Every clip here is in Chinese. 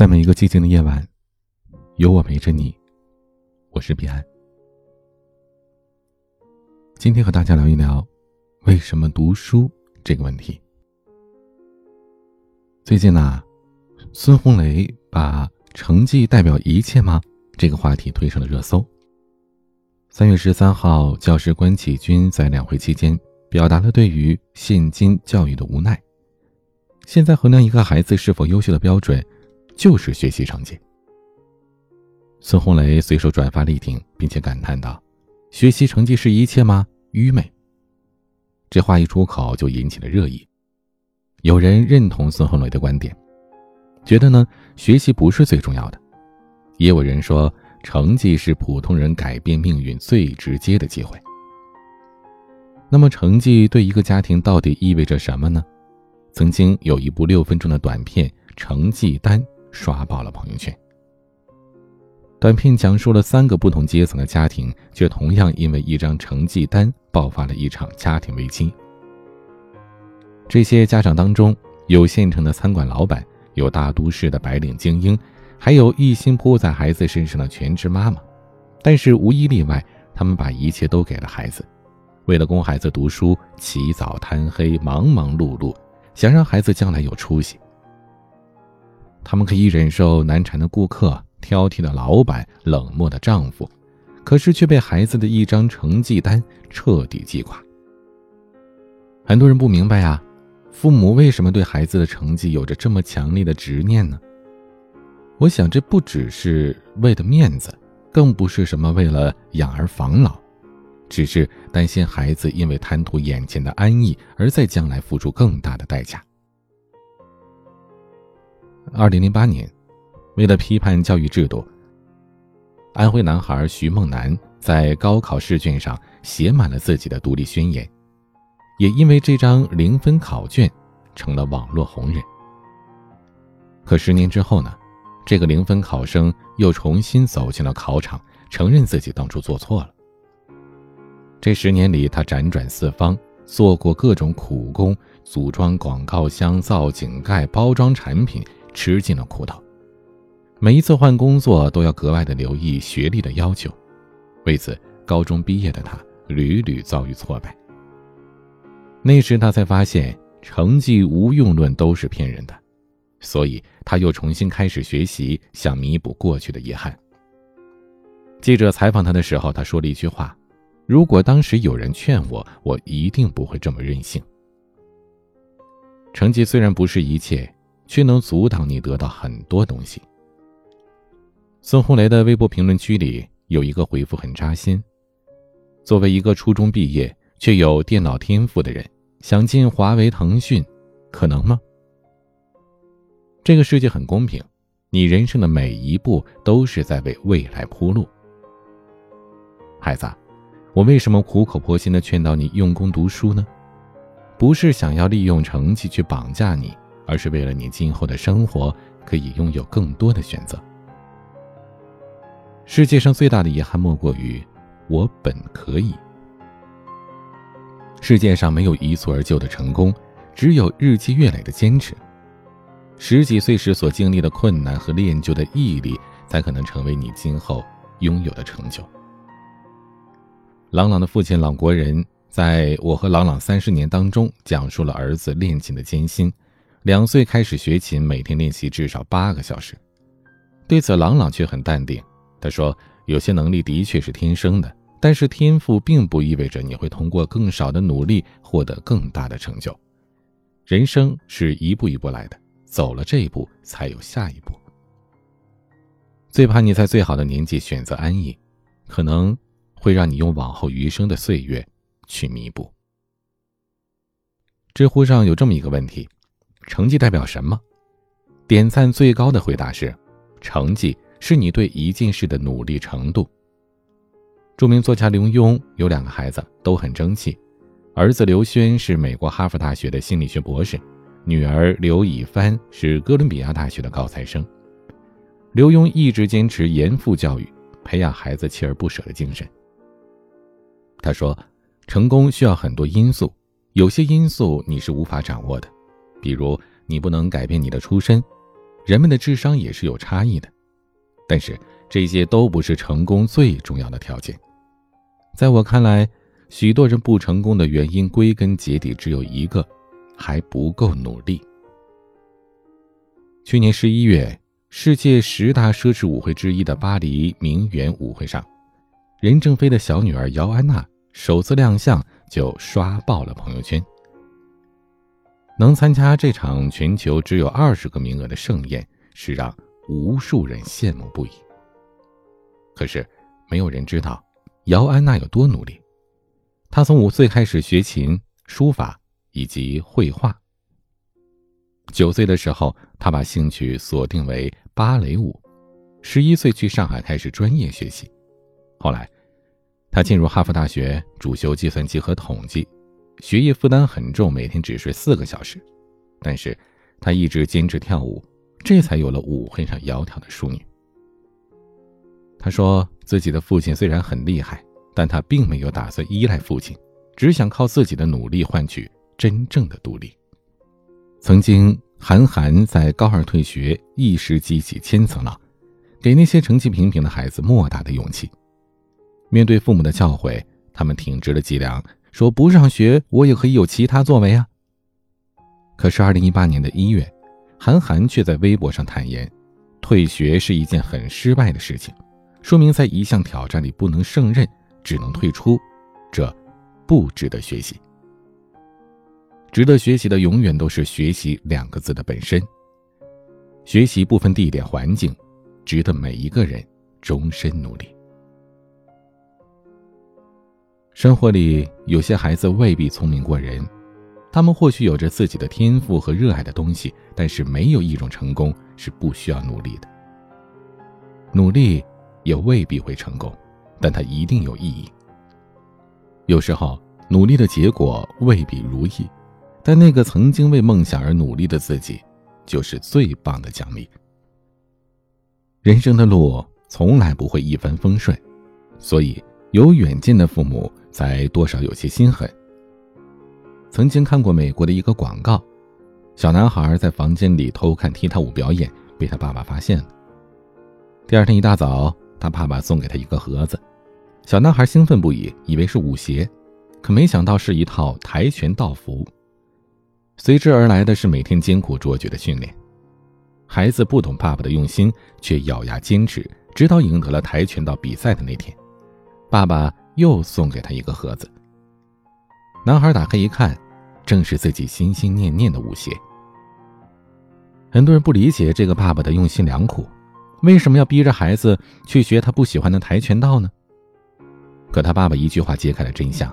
在每一个寂静的夜晚，有我陪着你。我是彼岸。今天和大家聊一聊为什么读书这个问题。最近呢，孙红雷把“成绩代表一切吗”这个话题推上了热搜。三月十三号，教师关启军在两会期间表达了对于现今教育的无奈。现在衡量一个孩子是否优秀的标准。就是学习成绩。孙红雷随手转发力挺，并且感叹道：“学习成绩是一切吗？愚昧。”这话一出口就引起了热议。有人认同孙红雷的观点，觉得呢学习不是最重要的；也有人说成绩是普通人改变命运最直接的机会。那么成绩对一个家庭到底意味着什么呢？曾经有一部六分钟的短片《成绩单》。刷爆了朋友圈。短片讲述了三个不同阶层的家庭，却同样因为一张成绩单爆发了一场家庭危机。这些家长当中，有县城的餐馆老板，有大都市的白领精英，还有一心扑在孩子身上的全职妈妈。但是无一例外，他们把一切都给了孩子，为了供孩子读书，起早贪黑，忙忙碌碌，想让孩子将来有出息。他们可以忍受难缠的顾客、挑剔的老板、冷漠的丈夫，可是却被孩子的一张成绩单彻底击垮。很多人不明白啊，父母为什么对孩子的成绩有着这么强烈的执念呢？我想，这不只是为了面子，更不是什么为了养儿防老，只是担心孩子因为贪图眼前的安逸，而在将来付出更大的代价。二零零八年，为了批判教育制度，安徽男孩徐梦楠在高考试卷上写满了自己的独立宣言，也因为这张零分考卷，成了网络红人。可十年之后呢，这个零分考生又重新走进了考场，承认自己当初做错了。这十年里，他辗转四方，做过各种苦工，组装广告箱、造井盖、包装产品。吃尽了苦头，每一次换工作都要格外的留意学历的要求，为此高中毕业的他屡屡遭遇挫败。那时他才发现成绩无用论都是骗人的，所以他又重新开始学习，想弥补过去的遗憾。记者采访他的时候，他说了一句话：“如果当时有人劝我，我一定不会这么任性。”成绩虽然不是一切。却能阻挡你得到很多东西。孙红雷的微博评论区里有一个回复很扎心：作为一个初中毕业却有电脑天赋的人，想进华为、腾讯，可能吗？这个世界很公平，你人生的每一步都是在为未来铺路。孩子，我为什么苦口婆心的劝导你用功读书呢？不是想要利用成绩去绑架你。而是为了你今后的生活可以拥有更多的选择。世界上最大的遗憾莫过于我本可以。世界上没有一蹴而就的成功，只有日积月累的坚持。十几岁时所经历的困难和练就的毅力，才可能成为你今后拥有的成就。朗朗的父亲朗国仁在我和朗朗三十年当中，讲述了儿子练琴的艰辛。两岁开始学琴，每天练习至少八个小时。对此，朗朗却很淡定。他说：“有些能力的确是天生的，但是天赋并不意味着你会通过更少的努力获得更大的成就。人生是一步一步来的，走了这一步，才有下一步。最怕你在最好的年纪选择安逸，可能会让你用往后余生的岁月去弥补。”知乎上有这么一个问题。成绩代表什么？点赞最高的回答是：成绩是你对一件事的努力程度。著名作家刘墉有两个孩子，都很争气。儿子刘轩是美国哈佛大学的心理学博士，女儿刘以帆是哥伦比亚大学的高材生。刘墉一直坚持严父教育，培养孩子锲而不舍的精神。他说：“成功需要很多因素，有些因素你是无法掌握的。”比如，你不能改变你的出身，人们的智商也是有差异的。但是这些都不是成功最重要的条件。在我看来，许多人不成功的原因归根结底只有一个：还不够努力。去年十一月，世界十大奢侈舞会之一的巴黎名媛舞会上，任正非的小女儿姚安娜首次亮相就刷爆了朋友圈。能参加这场全球只有二十个名额的盛宴，是让无数人羡慕不已。可是，没有人知道姚安娜有多努力。她从五岁开始学琴、书法以及绘画。九岁的时候，她把兴趣锁定为芭蕾舞；十一岁去上海开始专业学习。后来，她进入哈佛大学，主修计算机和统计，学业负担很重，每天只睡四个小时。但是，她一直坚持跳舞，这才有了舞会上窈窕的淑女。她说：“自己的父亲虽然很厉害，但他并没有打算依赖父亲，只想靠自己的努力换取真正的独立。”曾经，韩寒在高二退学，一时激起千层浪，给那些成绩平平的孩子莫大的勇气。面对父母的教诲，他们挺直了脊梁，说：“不上学，我也可以有其他作为啊。”可是，二零一八年的一月，韩寒却在微博上坦言，退学是一件很失败的事情，说明在一项挑战里不能胜任，只能退出，这不值得学习。值得学习的永远都是“学习”两个字的本身。学习不分地点环境，值得每一个人终身努力。生活里有些孩子未必聪明过人，他们或许有着自己的天赋和热爱的东西，但是没有一种成功是不需要努力的。努力也未必会成功，但它一定有意义。有时候，努力的结果未必如意。但那个曾经为梦想而努力的自己，就是最棒的奖励。人生的路从来不会一帆风顺，所以有远见的父母才多少有些心狠。曾经看过美国的一个广告，小男孩在房间里偷看踢踏舞表演，被他爸爸发现了。第二天一大早，他爸爸送给他一个盒子，小男孩兴奋不已，以为是舞鞋，可没想到是一套跆拳道服。随之而来的是每天艰苦卓绝的训练，孩子不懂爸爸的用心，却咬牙坚持，直到赢得了跆拳道比赛的那天，爸爸又送给他一个盒子。男孩打开一看，正是自己心心念念的舞鞋。很多人不理解这个爸爸的用心良苦，为什么要逼着孩子去学他不喜欢的跆拳道呢？可他爸爸一句话揭开了真相：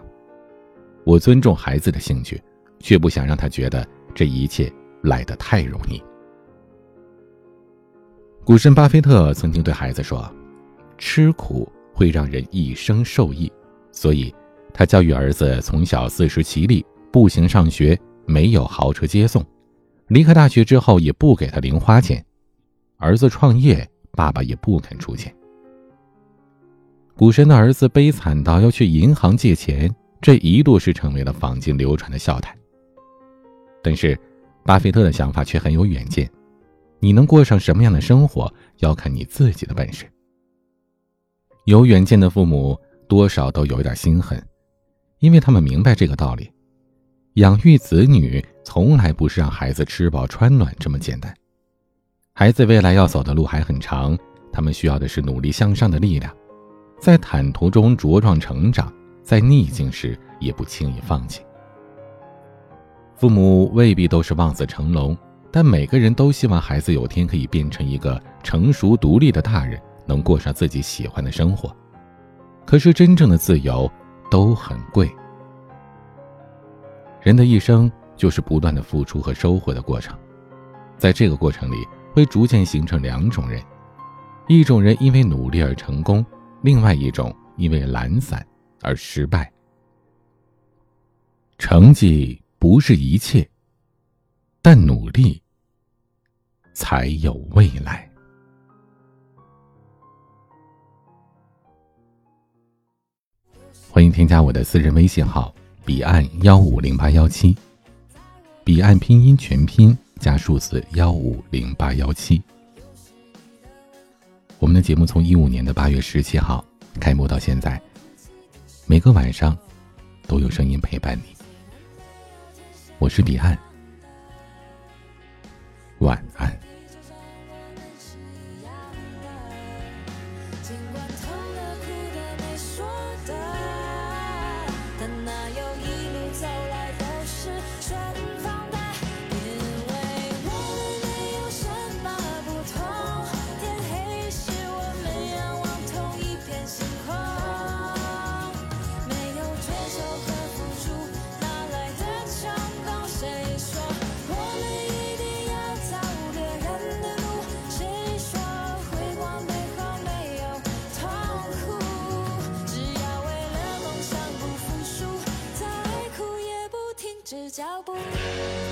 我尊重孩子的兴趣。却不想让他觉得这一切来得太容易。股神巴菲特曾经对孩子说：“吃苦会让人一生受益。”所以，他教育儿子从小自食其力，步行上学，没有豪车接送；离开大学之后，也不给他零花钱。儿子创业，爸爸也不肯出钱。股神的儿子悲惨到要去银行借钱，这一度是成为了坊间流传的笑谈。但是，巴菲特的想法却很有远见。你能过上什么样的生活，要看你自己的本事。有远见的父母多少都有点心狠，因为他们明白这个道理：养育子女从来不是让孩子吃饱穿暖这么简单。孩子未来要走的路还很长，他们需要的是努力向上的力量，在坦途中茁壮成长，在逆境时也不轻易放弃。父母未必都是望子成龙，但每个人都希望孩子有天可以变成一个成熟独立的大人，能过上自己喜欢的生活。可是真正的自由都很贵。人的一生就是不断的付出和收获的过程，在这个过程里会逐渐形成两种人：一种人因为努力而成功，另外一种因为懒散而失败。成绩。不是一切，但努力才有未来。欢迎添加我的私人微信号：彼岸幺五零八幺七，彼岸拼音全拼加数字幺五零八幺七。我们的节目从一五年的八月十七号开播到现在，每个晚上都有声音陪伴你。我是彼岸，晚安。脚步。